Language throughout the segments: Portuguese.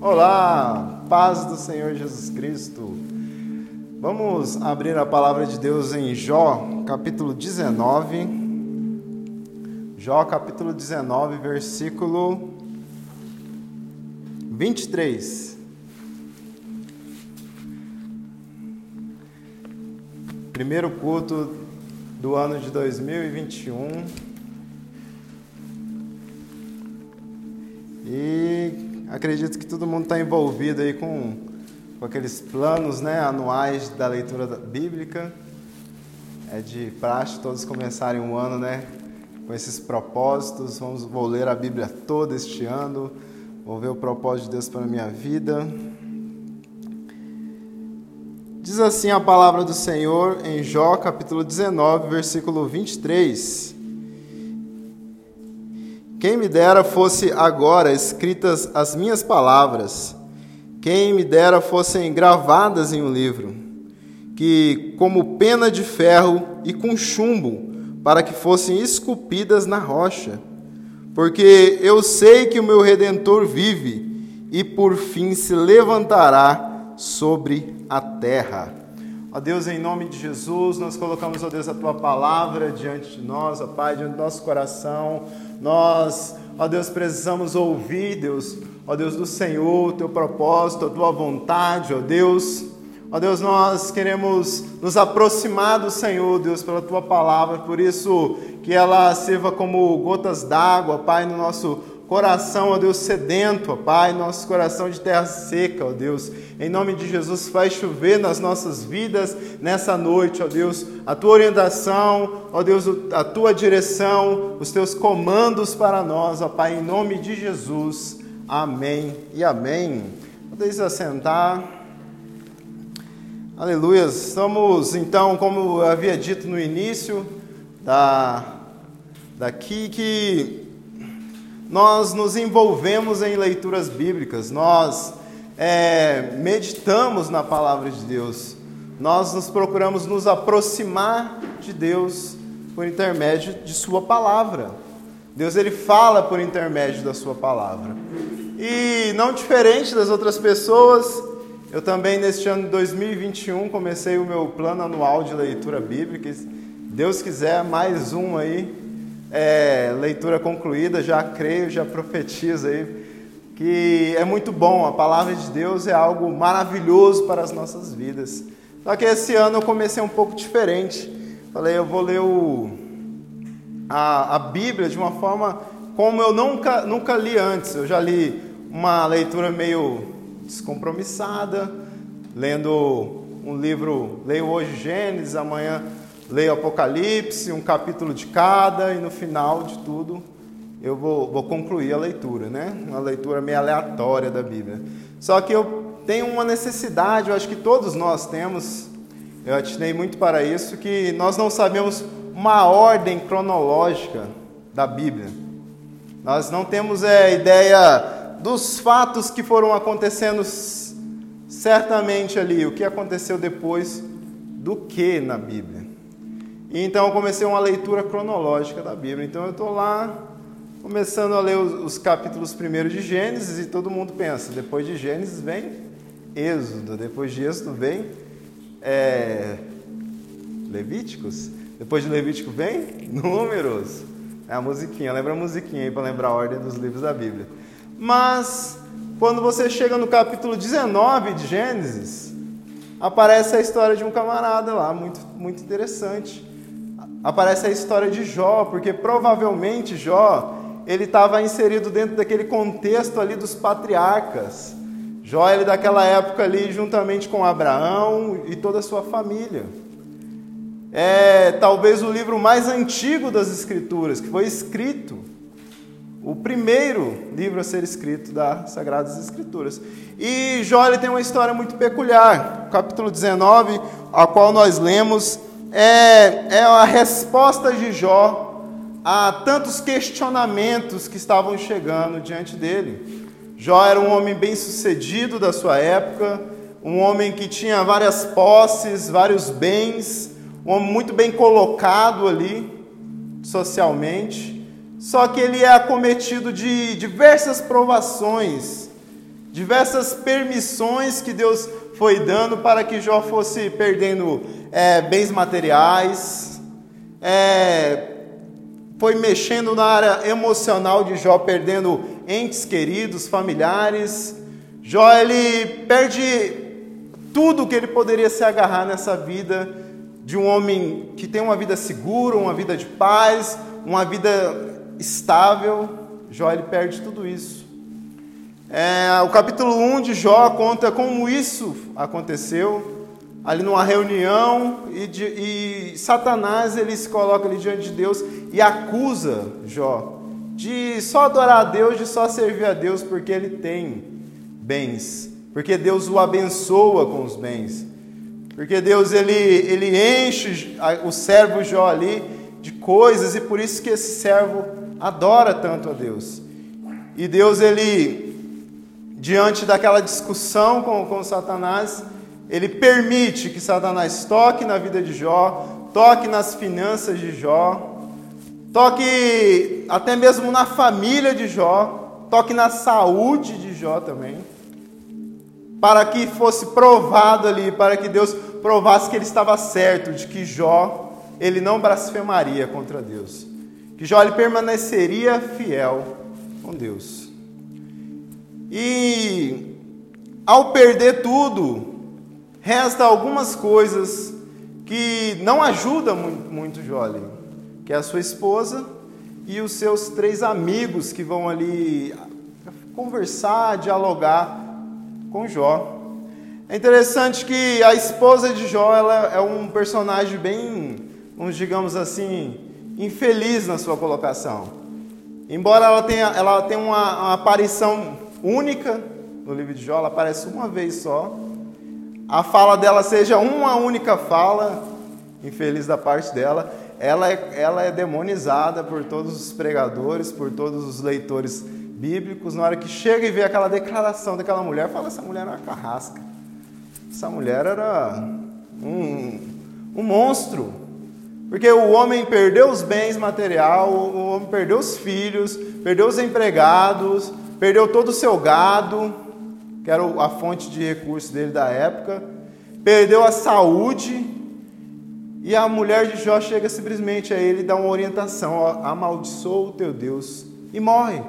Olá, paz do Senhor Jesus Cristo. Vamos abrir a palavra de Deus em Jó, capítulo 19. Jó, capítulo 19, versículo 23. Primeiro culto do ano de 2021. E acredito que todo mundo está envolvido aí com, com aqueles planos né, anuais da leitura bíblica. É de praxe todos começarem um ano né, com esses propósitos. Vamos, vou ler a Bíblia toda este ano, vou ver o propósito de Deus para a minha vida. Diz assim a palavra do Senhor em Jó, capítulo 19, versículo 23. Quem me dera fosse agora escritas as minhas palavras, quem me dera fossem gravadas em um livro, que como pena de ferro e com chumbo, para que fossem esculpidas na rocha. Porque eu sei que o meu redentor vive e por fim se levantará sobre a terra. Ó Deus, em nome de Jesus, nós colocamos, ó Deus, a tua palavra diante de nós, ó Pai, diante do nosso coração. Nós, ó Deus, precisamos ouvir, Deus, ó Deus do Senhor, o teu propósito, a tua vontade, ó Deus. Ó Deus, nós queremos nos aproximar do Senhor, Deus, pela tua palavra, por isso que ela sirva como gotas d'água, Pai, no nosso coração, ó Deus, sedento, ó Pai, nosso coração de terra seca, ó Deus. Em nome de Jesus, faz chover nas nossas vidas nessa noite, ó Deus, a tua orientação, ó Deus, a tua direção, os teus comandos para nós, ó Pai, em nome de Jesus. Amém e amém. Podeis assentar. Aleluia. Estamos, então, como eu havia dito no início, da, daqui que nós nos envolvemos em leituras bíblicas, nós é, meditamos na palavra de Deus, nós nos procuramos nos aproximar de Deus por intermédio de Sua palavra. Deus ele fala por intermédio da Sua palavra. E não diferente das outras pessoas, eu também neste ano de 2021 comecei o meu plano anual de leitura bíblica. Deus quiser, mais um aí é, leitura concluída, já creio, já profetizo aí, que é muito bom, a palavra de Deus é algo maravilhoso para as nossas vidas. Só que esse ano eu comecei um pouco diferente. Falei, eu vou ler o, a, a Bíblia de uma forma como eu nunca, nunca li antes. Eu já li uma leitura meio descompromissada, lendo um livro, leio hoje Gênesis, amanhã leio Apocalipse, um capítulo de cada, e no final de tudo eu vou, vou concluir a leitura, né? Uma leitura meio aleatória da Bíblia. Só que eu tenho uma necessidade, eu acho que todos nós temos, eu atinei muito para isso, que nós não sabemos uma ordem cronológica da Bíblia. Nós não temos é, ideia dos fatos que foram acontecendo certamente ali, o que aconteceu depois do que na Bíblia. E então eu comecei uma leitura cronológica da Bíblia. Então eu estou lá começando a ler os, os, capítulos primeiros de Gênesis e todo mundo pensa, depois de Gênesis vem Êxodo, depois de Êxodo vem é, Levíticos, depois de Levítico vem Números. É a musiquinha, lembra a musiquinha aí para lembrar a ordem dos livros da Bíblia. Mas quando você chega no capítulo 19 de Gênesis, aparece a história de um camarada lá, muito, muito interessante aparece a história de Jó, porque provavelmente Jó ele estava inserido dentro daquele contexto ali dos patriarcas. Jó ele daquela época ali juntamente com Abraão e toda a sua família. É talvez o livro mais antigo das escrituras que foi escrito, o primeiro livro a ser escrito das Sagradas Escrituras. E Jó ele tem uma história muito peculiar. Capítulo 19, a qual nós lemos, é, é a resposta de Jó a tantos questionamentos que estavam chegando diante dele. Jó era um homem bem sucedido da sua época, um homem que tinha várias posses, vários bens, um homem muito bem colocado ali socialmente, só que ele é acometido de diversas provações diversas permissões que Deus foi dando para que Jó fosse perdendo é, bens materiais, é, foi mexendo na área emocional de Jó, perdendo entes queridos, familiares. Jó ele perde tudo que ele poderia se agarrar nessa vida de um homem que tem uma vida segura, uma vida de paz, uma vida estável. Jó ele perde tudo isso. É, o capítulo 1 de Jó conta como isso aconteceu, ali numa reunião, e, de, e Satanás ele se coloca ali diante de Deus e acusa Jó de só adorar a Deus, de só servir a Deus porque ele tem bens, porque Deus o abençoa com os bens, porque Deus ele, ele enche o servo Jó ali de coisas e por isso que esse servo adora tanto a Deus. E Deus ele diante daquela discussão com, com Satanás, ele permite que Satanás toque na vida de Jó, toque nas finanças de Jó, toque até mesmo na família de Jó, toque na saúde de Jó também, para que fosse provado ali, para que Deus provasse que ele estava certo, de que Jó ele não blasfemaria contra Deus, que Jó ele permaneceria fiel com Deus. E ao perder tudo, resta algumas coisas que não ajudam muito, muito Jolie, que é a sua esposa e os seus três amigos que vão ali conversar, dialogar com Jó. É interessante que a esposa de Jó ela é um personagem bem, vamos digamos assim, infeliz na sua colocação. Embora ela tenha, ela tenha uma, uma aparição única no livro de Jó, ela aparece uma vez só. A fala dela seja uma única fala, infeliz da parte dela, ela é, ela é demonizada por todos os pregadores, por todos os leitores bíblicos. Na hora que chega e vê aquela declaração daquela mulher, fala: essa mulher era uma carrasca. Essa mulher era um, um monstro. Porque o homem perdeu os bens material, o homem perdeu os filhos, perdeu os empregados, perdeu todo o seu gado, que era a fonte de recursos dele da época, perdeu a saúde, e a mulher de Jó chega simplesmente a ele e dá uma orientação: ó, amaldiçoa o teu Deus e morre.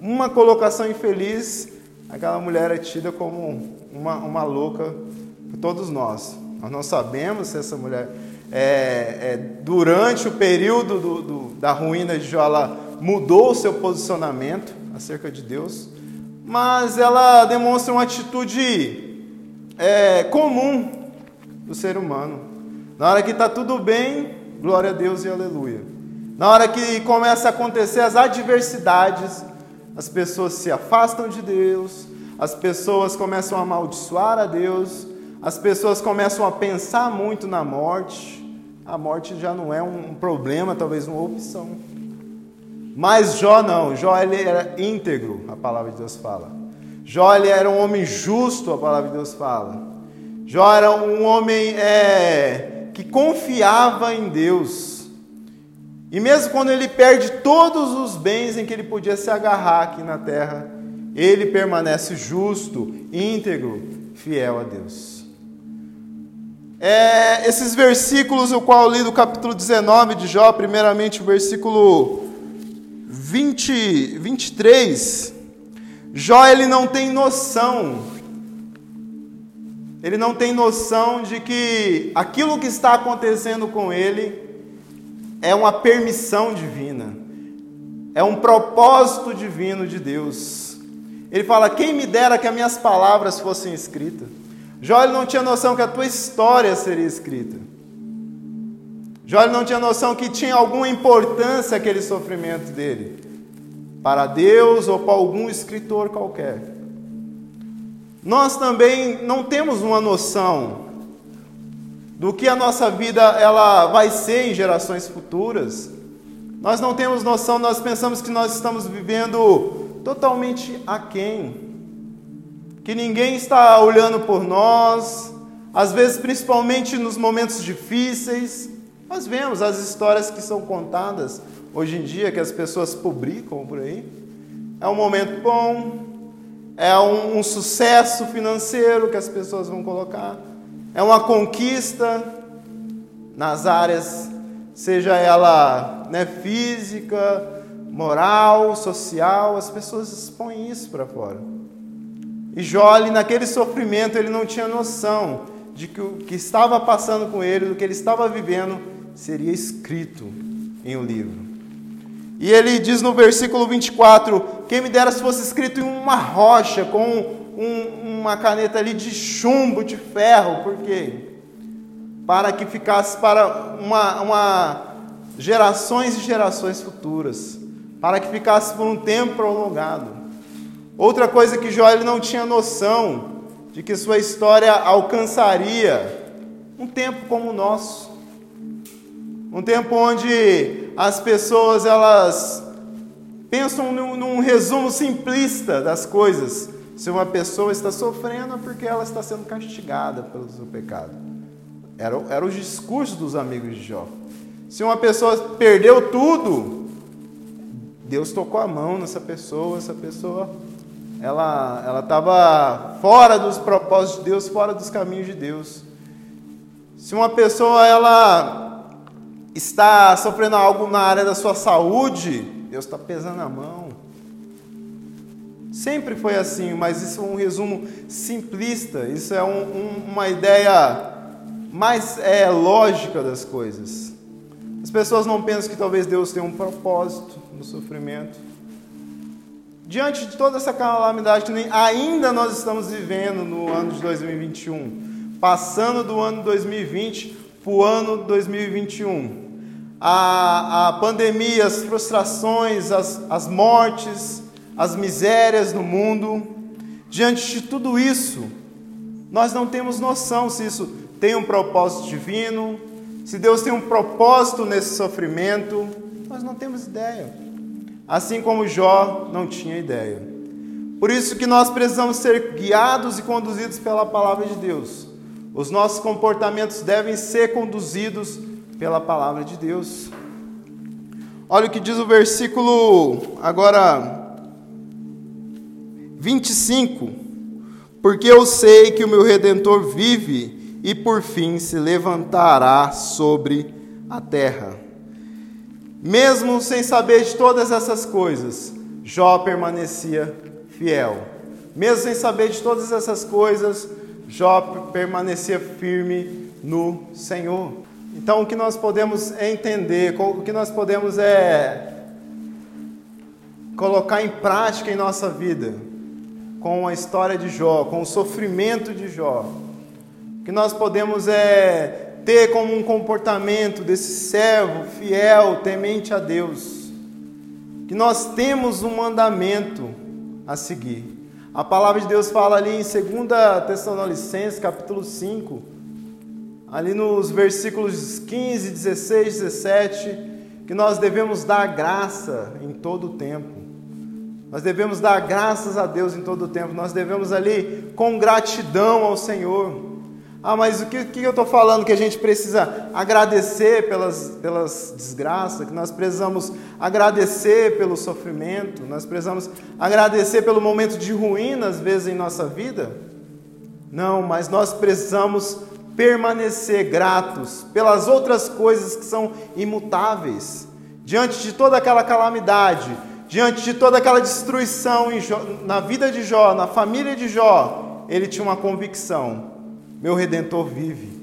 Uma colocação infeliz, aquela mulher é tida como uma, uma louca por todos nós. Nós não sabemos se essa mulher, é, é, durante o período do, do, da ruína de Jó, ela mudou o seu posicionamento acerca de Deus, mas ela demonstra uma atitude é, comum do ser humano. Na hora que está tudo bem, glória a Deus e aleluia. Na hora que começa a acontecer as adversidades, as pessoas se afastam de Deus, as pessoas começam a amaldiçoar a Deus, as pessoas começam a pensar muito na morte. A morte já não é um problema, talvez uma opção. Mas Jó não, Jó ele era íntegro, a palavra de Deus fala. Jó ele era um homem justo, a palavra de Deus fala. Jó era um homem é, que confiava em Deus. E mesmo quando ele perde todos os bens em que ele podia se agarrar aqui na terra, ele permanece justo, íntegro, fiel a Deus. É, esses versículos, o qual eu li do capítulo 19 de Jó, primeiramente o versículo 20, 23, Jó ele não tem noção, ele não tem noção de que aquilo que está acontecendo com ele é uma permissão divina, é um propósito divino de Deus. Ele fala: Quem me dera que as minhas palavras fossem escritas. Jó ele não tinha noção que a tua história seria escrita. Jó não tinha noção que tinha alguma importância aquele sofrimento dele para Deus ou para algum escritor qualquer. Nós também não temos uma noção do que a nossa vida ela vai ser em gerações futuras. Nós não temos noção, nós pensamos que nós estamos vivendo totalmente aquém, que ninguém está olhando por nós, às vezes principalmente nos momentos difíceis, nós vemos as histórias que são contadas hoje em dia, que as pessoas publicam por aí. É um momento bom, é um, um sucesso financeiro que as pessoas vão colocar, é uma conquista nas áreas, seja ela né, física, moral, social, as pessoas expõem isso para fora. E Jó, naquele sofrimento, ele não tinha noção de que o que estava passando com ele, do que ele estava vivendo, seria escrito em um livro. E ele diz no versículo 24: Quem me dera se fosse escrito em uma rocha, com um, uma caneta ali de chumbo, de ferro, por quê? Para que ficasse para uma, uma gerações e gerações futuras, para que ficasse por um tempo prolongado. Outra coisa que Jó ele não tinha noção de que sua história alcançaria um tempo como o nosso. Um tempo onde as pessoas elas pensam num, num resumo simplista das coisas. Se uma pessoa está sofrendo é porque ela está sendo castigada pelo seu pecado. Era, era o discurso dos amigos de Jó. Se uma pessoa perdeu tudo, Deus tocou a mão nessa pessoa, essa pessoa ela ela estava fora dos propósitos de Deus, fora dos caminhos de Deus. Se uma pessoa ela está sofrendo algo na área da sua saúde, Deus está pesando a mão. Sempre foi assim, mas isso é um resumo simplista. Isso é um, um, uma ideia mais é, lógica das coisas. As pessoas não pensam que talvez Deus tenha um propósito no sofrimento diante de toda essa calamidade que ainda nós estamos vivendo no ano de 2021, passando do ano 2020 para o ano 2021. A, a pandemia, as frustrações, as, as mortes, as misérias no mundo, diante de tudo isso, nós não temos noção se isso tem um propósito divino, se Deus tem um propósito nesse sofrimento, nós não temos ideia assim como Jó não tinha ideia. Por isso que nós precisamos ser guiados e conduzidos pela palavra de Deus. Os nossos comportamentos devem ser conduzidos pela palavra de Deus. Olha o que diz o versículo agora 25. Porque eu sei que o meu redentor vive e por fim se levantará sobre a terra. Mesmo sem saber de todas essas coisas, Jó permanecia fiel. Mesmo sem saber de todas essas coisas, Jó permanecia firme no Senhor. Então, o que nós podemos entender, o que nós podemos é colocar em prática em nossa vida, com a história de Jó, com o sofrimento de Jó, o que nós podemos é ter como um comportamento desse servo fiel, temente a Deus, que nós temos um mandamento a seguir. A palavra de Deus fala ali em 2 Tessalonicenses, capítulo 5, ali nos versículos 15, 16, 17, que nós devemos dar graça em todo o tempo. Nós devemos dar graças a Deus em todo o tempo. Nós devemos ali com gratidão ao Senhor. Ah, mas o que, que eu estou falando? Que a gente precisa agradecer pelas, pelas desgraças, que nós precisamos agradecer pelo sofrimento, nós precisamos agradecer pelo momento de ruína, às vezes, em nossa vida? Não, mas nós precisamos permanecer gratos pelas outras coisas que são imutáveis. Diante de toda aquela calamidade, diante de toda aquela destruição na vida de Jó, na família de Jó, ele tinha uma convicção meu redentor vive.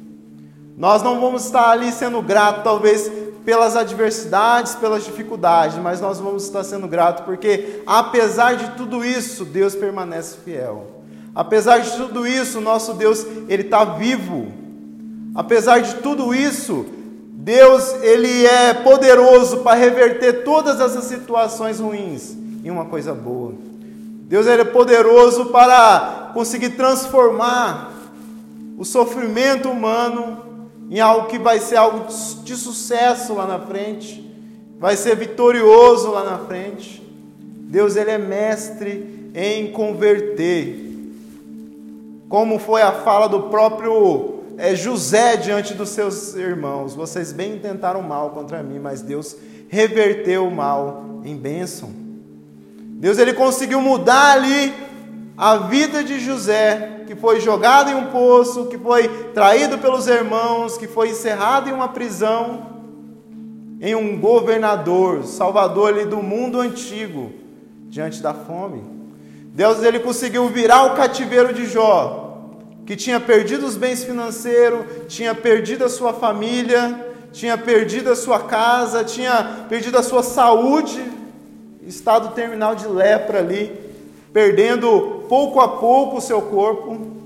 Nós não vamos estar ali sendo gratos, talvez pelas adversidades, pelas dificuldades, mas nós vamos estar sendo gratos porque, apesar de tudo isso, Deus permanece fiel. Apesar de tudo isso, nosso Deus, Ele está vivo. Apesar de tudo isso, Deus, Ele é poderoso para reverter todas essas situações ruins em uma coisa boa. Deus, Ele é poderoso para conseguir transformar o sofrimento humano em algo que vai ser algo de sucesso lá na frente, vai ser vitorioso lá na frente. Deus ele é mestre em converter. Como foi a fala do próprio é, José diante dos seus irmãos: vocês bem tentaram mal contra mim, mas Deus reverteu o mal em bênção. Deus ele conseguiu mudar ali a vida de José, que foi jogado em um poço, que foi traído pelos irmãos, que foi encerrado em uma prisão, em um governador, salvador ali do mundo antigo, diante da fome. Deus ele conseguiu virar o cativeiro de Jó, que tinha perdido os bens financeiros, tinha perdido a sua família, tinha perdido a sua casa, tinha perdido a sua saúde, estado terminal de lepra ali, perdendo pouco a pouco o seu corpo.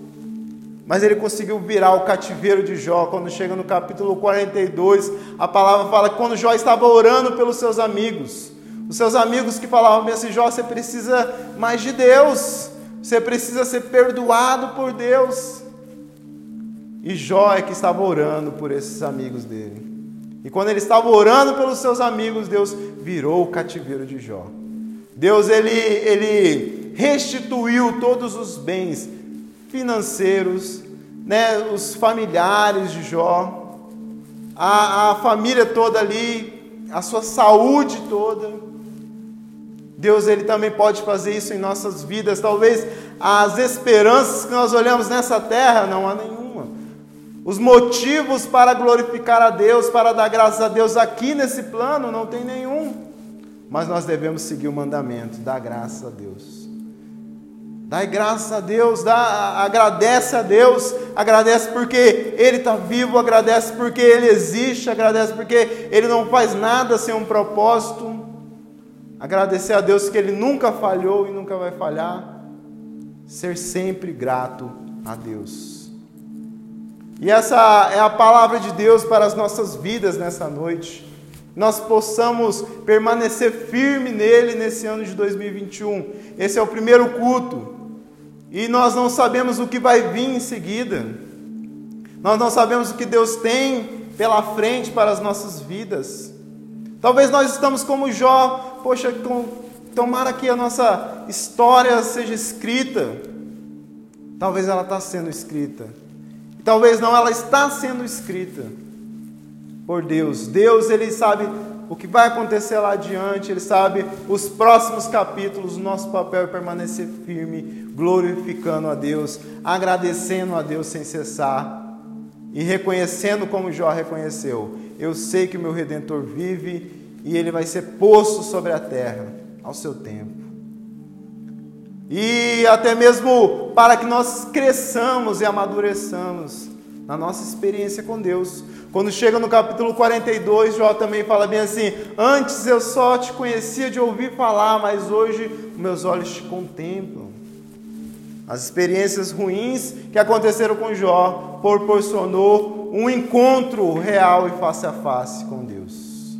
Mas ele conseguiu virar o cativeiro de Jó. Quando chega no capítulo 42, a palavra fala que quando Jó estava orando pelos seus amigos, os seus amigos que falavam assim: Jó, você precisa mais de Deus, você precisa ser perdoado por Deus. E Jó é que estava orando por esses amigos dele. E quando ele estava orando pelos seus amigos, Deus virou o cativeiro de Jó. Deus ele, ele restituiu todos os bens financeiros, né, os familiares de Jó, a, a família toda ali, a sua saúde toda. Deus ele também pode fazer isso em nossas vidas. Talvez as esperanças que nós olhamos nessa terra não há nenhuma. Os motivos para glorificar a Deus, para dar graças a Deus aqui nesse plano, não tem nenhum. Mas nós devemos seguir o mandamento, dar graças a Deus. Dai graças a Deus, dá, agradece a Deus, agradece porque Ele está vivo, agradece porque Ele existe, agradece porque Ele não faz nada sem um propósito. Agradecer a Deus que Ele nunca falhou e nunca vai falhar. Ser sempre grato a Deus. E essa é a palavra de Deus para as nossas vidas nessa noite. Nós possamos permanecer firme nele nesse ano de 2021. Esse é o primeiro culto. E nós não sabemos o que vai vir em seguida. Nós não sabemos o que Deus tem pela frente para as nossas vidas. Talvez nós estamos como Jó, poxa, tomara que a nossa história seja escrita. Talvez ela está sendo escrita. Talvez não, ela está sendo escrita por Deus. Deus, ele sabe o que vai acontecer lá adiante, ele sabe os próximos capítulos. O nosso papel é permanecer firme, glorificando a Deus, agradecendo a Deus sem cessar e reconhecendo como Jó reconheceu: Eu sei que o meu redentor vive e ele vai ser posto sobre a terra ao seu tempo e até mesmo para que nós cresçamos e amadureçamos na nossa experiência com Deus. Quando chega no capítulo 42, Jó também fala bem assim: Antes eu só te conhecia de ouvir falar, mas hoje meus olhos te contemplam. As experiências ruins que aconteceram com Jó proporcionou um encontro real e face a face com Deus.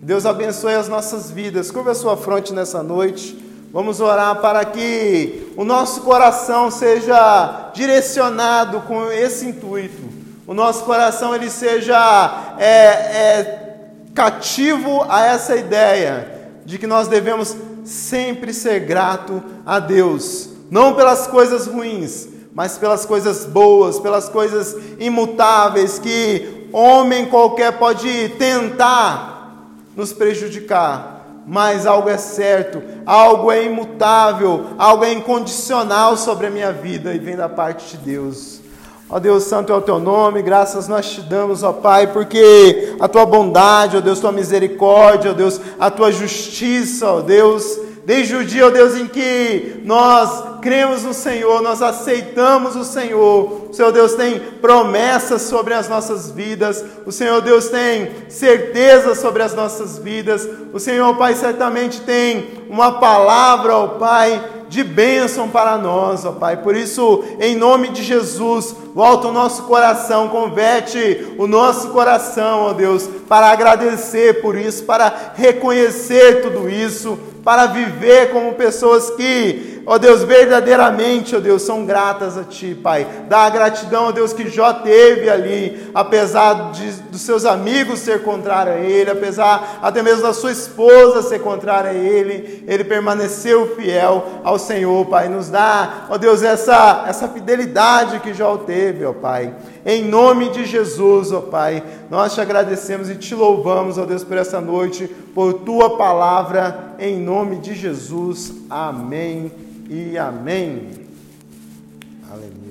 Deus abençoe as nossas vidas. Curva a sua fronte nessa noite. Vamos orar para que o nosso coração seja direcionado com esse intuito. O nosso coração ele seja é, é, cativo a essa ideia de que nós devemos sempre ser grato a Deus, não pelas coisas ruins, mas pelas coisas boas, pelas coisas imutáveis que homem qualquer pode tentar nos prejudicar mas algo é certo, algo é imutável, algo é incondicional sobre a minha vida e vem da parte de Deus. Ó Deus Santo é o teu nome, graças nós te damos, ó Pai, porque a tua bondade, ó Deus, tua misericórdia, ó Deus, a tua justiça, ó Deus, desde o dia, ó Deus, em que nós cremos no Senhor, nós aceitamos o Senhor. O Senhor Deus tem promessas sobre as nossas vidas. O Senhor Deus tem certeza sobre as nossas vidas. O Senhor, Pai, certamente tem uma palavra, ó Pai, de bênção para nós, ó Pai. Por isso, em nome de Jesus, volta o nosso coração, converte o nosso coração, ó Deus, para agradecer por isso, para reconhecer tudo isso, para viver como pessoas que ó Deus, verdadeiramente, ó Deus, são gratas a Ti, Pai. Dá a gratidão, ó Deus, que Jó teve ali, apesar de, dos seus amigos ser contrário a ele, apesar até mesmo da sua esposa ser contrária a ele, ele permaneceu fiel ao Senhor, Pai. Nos dá, ó Deus, essa, essa fidelidade que Jó teve, ó Pai. Em nome de Jesus, ó Pai, nós te agradecemos e te louvamos, ó Deus, por essa noite, por tua palavra, em nome de Jesus. Amém e amém. Aleluia.